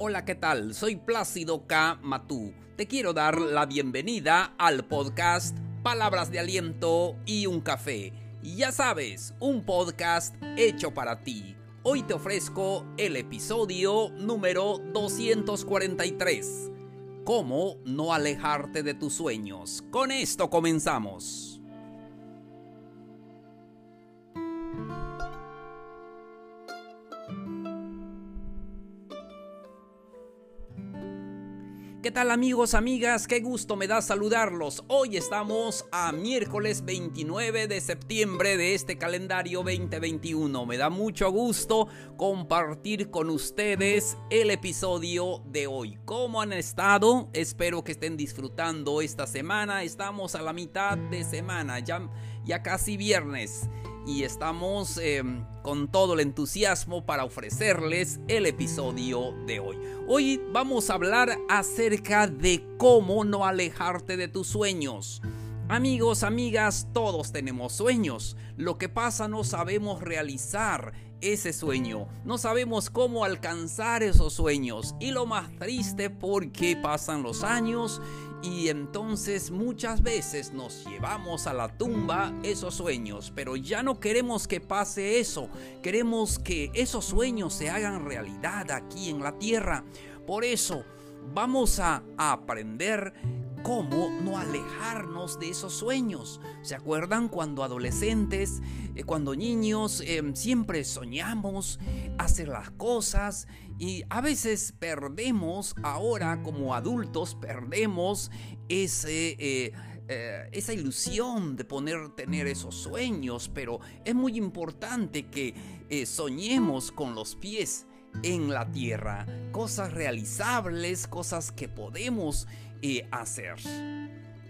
Hola, ¿qué tal? Soy Plácido K. Matú. Te quiero dar la bienvenida al podcast Palabras de Aliento y un Café. Ya sabes, un podcast hecho para ti. Hoy te ofrezco el episodio número 243. ¿Cómo no alejarte de tus sueños? Con esto comenzamos. ¿Qué tal amigos, amigas? Qué gusto me da saludarlos. Hoy estamos a miércoles 29 de septiembre de este calendario 2021. Me da mucho gusto compartir con ustedes el episodio de hoy. ¿Cómo han estado? Espero que estén disfrutando esta semana. Estamos a la mitad de semana, ya, ya casi viernes y estamos em, con todo el entusiasmo para ofrecerles el episodio de hoy. Hoy vamos a hablar acerca de cómo no alejarte de tus sueños. Amigos, amigas, todos tenemos sueños. Lo que pasa no sabemos realizar ese sueño. No sabemos cómo alcanzar esos sueños. Y lo más triste porque pasan los años y entonces muchas veces nos llevamos a la tumba esos sueños, pero ya no queremos que pase eso. Queremos que esos sueños se hagan realidad aquí en la tierra. Por eso vamos a, aprender cómo no alejarnos de esos sueños. ¿Se acuerdan cuando adolescentes, eh, cuando niños, em, siempre soñamos hacer las cosas y a veces perdemos, ahora como adultos, perdemos ese... Eh, eh, esa ilusión de poner, tener esos sueños, pero es muy importante que soñemos con los pies en la tierra, cosas realizables, cosas que podemos hacer.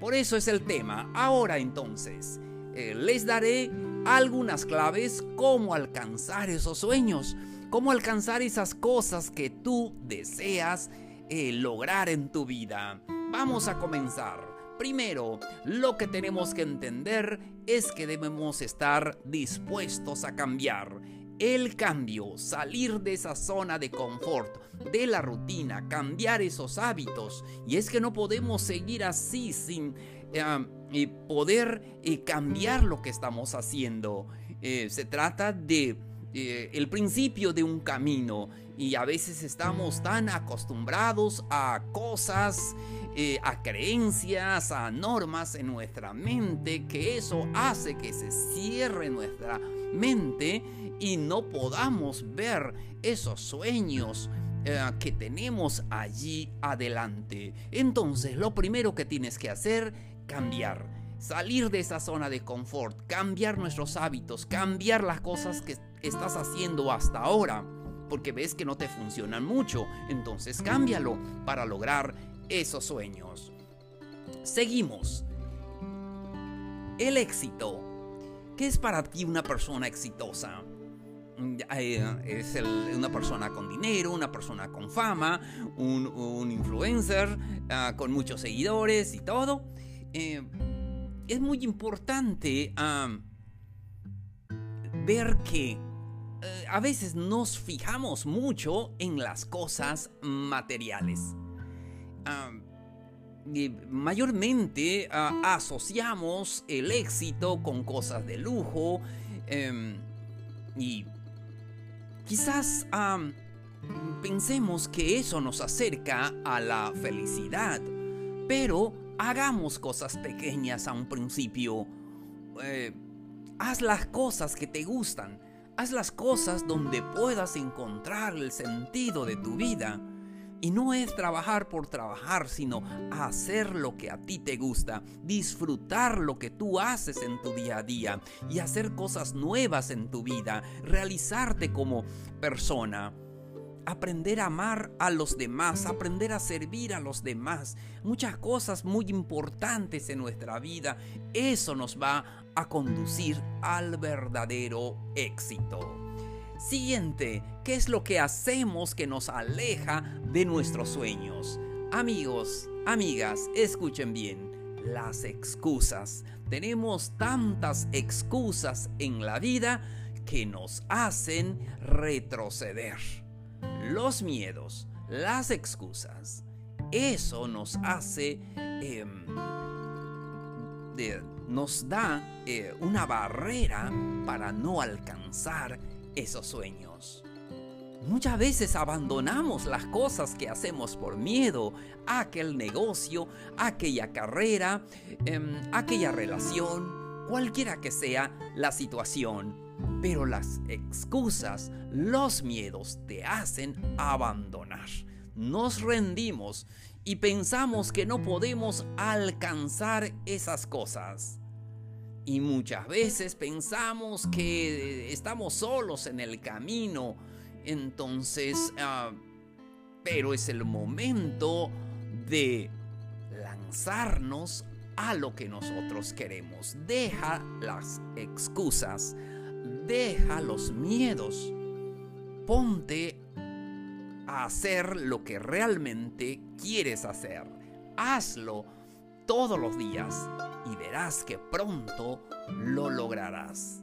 Por eso es el tema. Ahora entonces, eh, les daré algunas claves cómo alcanzar esos sueños, cómo alcanzar esas cosas que tú deseas eh, lograr en tu vida. Vamos a comenzar. Primero, lo que tenemos que entender es que debemos estar dispuestos a cambiar el cambio, salir de esa zona de confort, de la rutina, cambiar esos hábitos. Y es que no podemos seguir así sin eh, poder eh, cambiar lo que estamos haciendo. Eh, se trata de el principio de un camino y a veces estamos tan acostumbrados a cosas, a creencias, a normas en nuestra mente que eso hace que se cierre nuestra mente y no podamos ver esos sueños eh, que tenemos allí adelante. Entonces, lo primero que tienes que hacer, cambiar. Salir de esa zona de confort, cambiar nuestros hábitos, cambiar las cosas que estás haciendo hasta ahora, porque ves que no te funcionan mucho, entonces cámbialo para lograr esos sueños. Seguimos. El éxito. ¿Qué es para ti una persona exitosa? Eh, es una persona con dinero, una persona con fama, un, influencer ah, con muchos seguidores y todo. Eh, es muy importante ver que eh, a veces nos fijamos mucho en las cosas materiales. Mayormente ah, asociamos el éxito con cosas de lujo em, y Quizás pensemos que eso nos acerca a la felicidad, pero hagamos cosas pequeñas a un principio. Eh, haz las cosas que te gustan, haz las cosas donde puedas encontrar el sentido de tu vida. Y no es trabajar por trabajar, sino hacer lo que a ti te gusta, disfrutar lo que tú haces en tu día a día y hacer cosas nuevas en tu vida, realizarte como persona. Aprender a amar a los demás, aprender a servir a los demás. Muchas cosas muy importantes en nuestra vida. Eso nos va a conducir al verdadero éxito. Siguiente, ¿qué es lo que hacemos que nos aleja de nuestros sueños? Amigos, amigas, escuchen bien. Las excusas. Tenemos tantas excusas en la vida que nos hacen retroceder. Los miedos, las excusas. Eso nos hace, em, nos da eh, una barrera para no alcanzar esos sueños. Muchas veces abandonamos las cosas que hacemos por miedo, aquel negocio, aquella carrera, em, aquella relación, cualquiera que sea la situación. Pero las excusas, los miedos te hacen abandonar. Nos rendimos y pensamos que no podemos alcanzar esas cosas. Y muchas veces pensamos que estamos solos en el camino. Entonces, ah, pero es el momento de lanzarnos a lo que nosotros queremos. Deja las excusas, deja los miedos. Ponte a hacer lo que realmente quieres hacer. Hazlo todos los días y verás que pronto lo lograrás.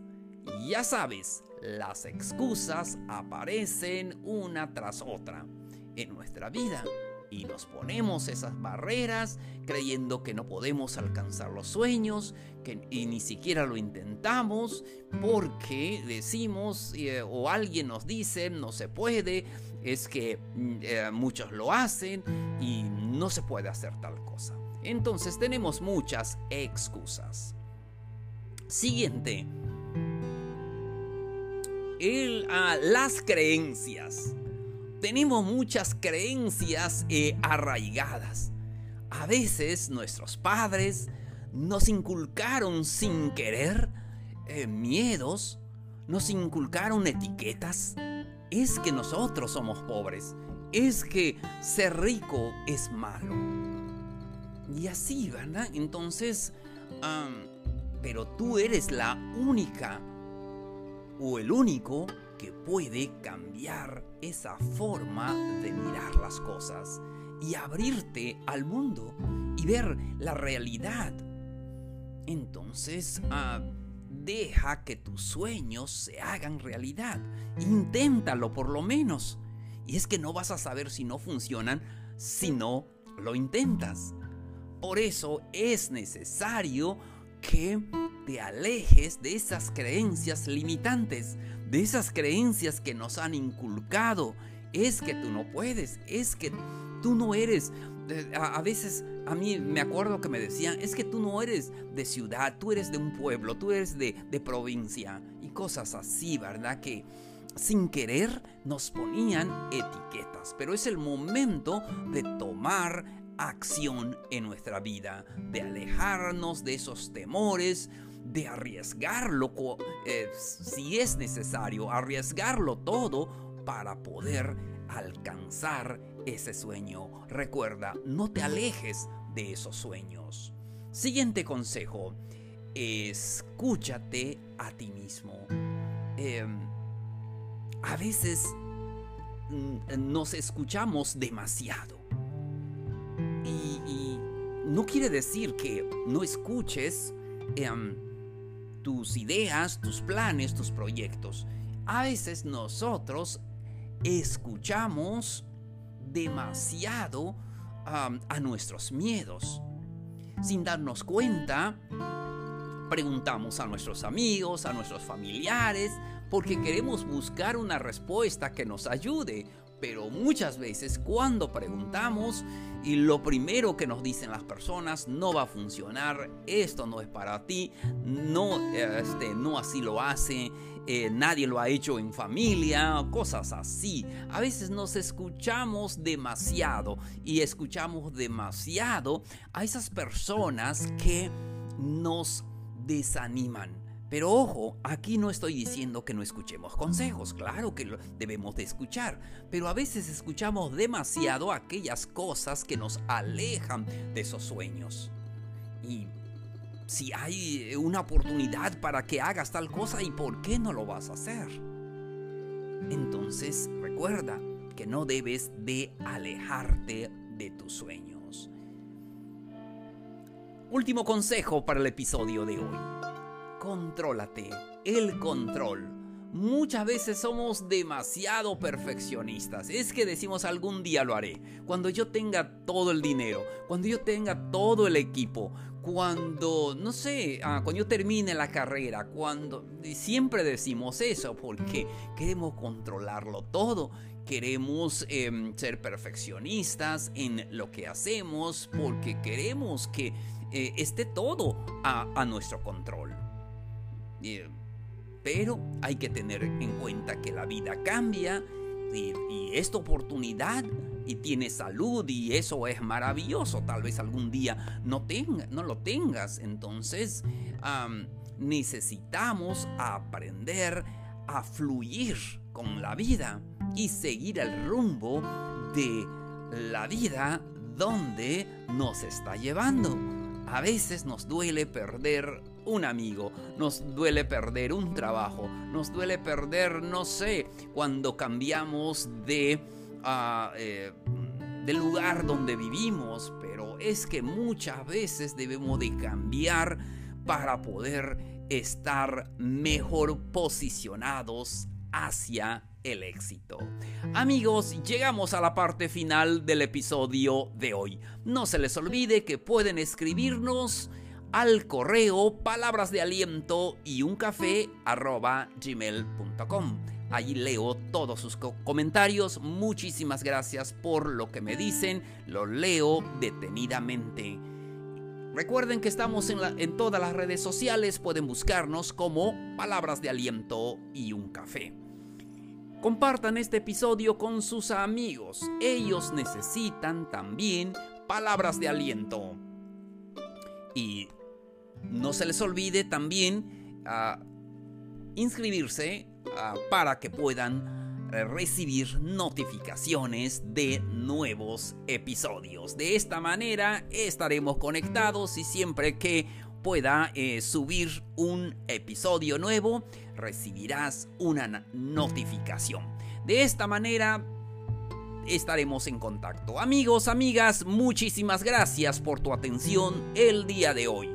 Ya sabes, las excusas aparecen una tras otra en nuestra vida y nos ponemos esas barreras creyendo que no podemos alcanzar los sueños que, y ni siquiera lo intentamos porque decimos eh, o alguien nos dice no se puede, es que mm, eh, muchos lo hacen y no se puede hacer tal cosa. Entonces tenemos muchas excusas. Siguiente. Ah, las creencias. Tenemos muchas creencias eh, arraigadas. A veces nuestros padres nos inculcaron sin querer eh, miedos, nos inculcaron etiquetas. Es que nosotros somos pobres. Es que ser rico es malo. Y así, ¿verdad? Entonces, pero tú eres la única o el único que puede cambiar esa forma de mirar las cosas y abrirte al mundo y ver la realidad. Entonces, ah, deja que tus sueños se hagan realidad. Inténtalo por lo menos. Y es que no vas a saber si no funcionan si no lo intentas. Por eso es necesario que te alejes de esas creencias limitantes, de esas creencias que nos han inculcado. Es que tú no puedes, es que tú no eres. A, veces a mí me acuerdo que me decían, es que tú no eres de ciudad, tú eres de un pueblo, tú eres de, de provincia y cosas así, ¿verdad? Que sin querer nos ponían etiquetas, pero es el momento de tomar acción en nuestra vida, de alejarnos de esos temores, de arriesgarlo eh, si es necesario, arriesgarlo todo para poder alcanzar ese sueño. Recuerda, no te alejes de esos sueños. Siguiente consejo, escúchate a ti mismo. Em, a veces mm, nos escuchamos demasiado y, no quiere decir que no escuches em, tus ideas, tus planes, tus proyectos. A veces nosotros escuchamos demasiado a nuestros miedos. Sin darnos cuenta, preguntamos a nuestros amigos, a nuestros familiares, porque queremos buscar una respuesta que nos ayude pero muchas veces cuando preguntamos y lo primero que nos dicen las personas no va a funcionar, esto no es para ti, no, este, no así lo hace, eh, nadie lo ha hecho en familia, cosas así. A veces nos escuchamos demasiado y escuchamos demasiado a esas personas que nos desaniman pero ojo, aquí no estoy diciendo que no escuchemos consejos, claro que debemos de escuchar, pero a veces escuchamos demasiado aquellas cosas que nos alejan de esos sueños. Y si hay una oportunidad para que hagas tal cosa, ¿y por qué no lo vas a hacer? Entonces recuerda que no debes de alejarte de tus sueños. Último consejo para el episodio de hoy contrólate, el control. Muchas veces somos demasiado perfeccionistas. Es que decimos algún día lo haré. Cuando yo tenga todo el dinero, cuando yo tenga todo el equipo, cuando, no sé, ah, cuando yo termine la carrera, cuando... Siempre decimos eso porque queremos controlarlo todo. Queremos em, ser perfeccionistas en lo que hacemos porque queremos que eh, esté todo a, nuestro control. Pero hay que tener en cuenta que la vida cambia y, esta oportunidad y tiene salud y eso es maravilloso. Tal vez algún día no, no lo tengas. Entonces necesitamos aprender a fluir con la vida y seguir el rumbo de la vida donde nos está llevando. A veces nos duele perder un amigo, nos duele perder un trabajo, nos duele perder, no sé, cuando cambiamos de, uh, del lugar donde vivimos, pero es que muchas veces debemos de cambiar para poder estar mejor posicionados hacia el éxito. Amigos, llegamos a la parte final del episodio de hoy. No se les olvide que pueden escribirnos al correo palabras de aliento y un café arroba gmail.com. Allí leo todos sus comentarios. Muchísimas gracias por lo que me dicen. Lo leo detenidamente. Recuerden que estamos en, en todas las redes sociales. Pueden buscarnos como palabras de aliento y un café. Compartan este episodio con sus amigos. Ellos necesitan también palabras de aliento. Y no se les olvide también ah, inscribirse ah, para que puedan eh, recibir notificaciones de nuevos episodios. De esta manera estaremos conectados y siempre que pueda eh, subir un episodio nuevo, recibirás una notificación. De esta manera estaremos en contacto. Amigos, amigas, muchísimas gracias por tu atención el día de hoy.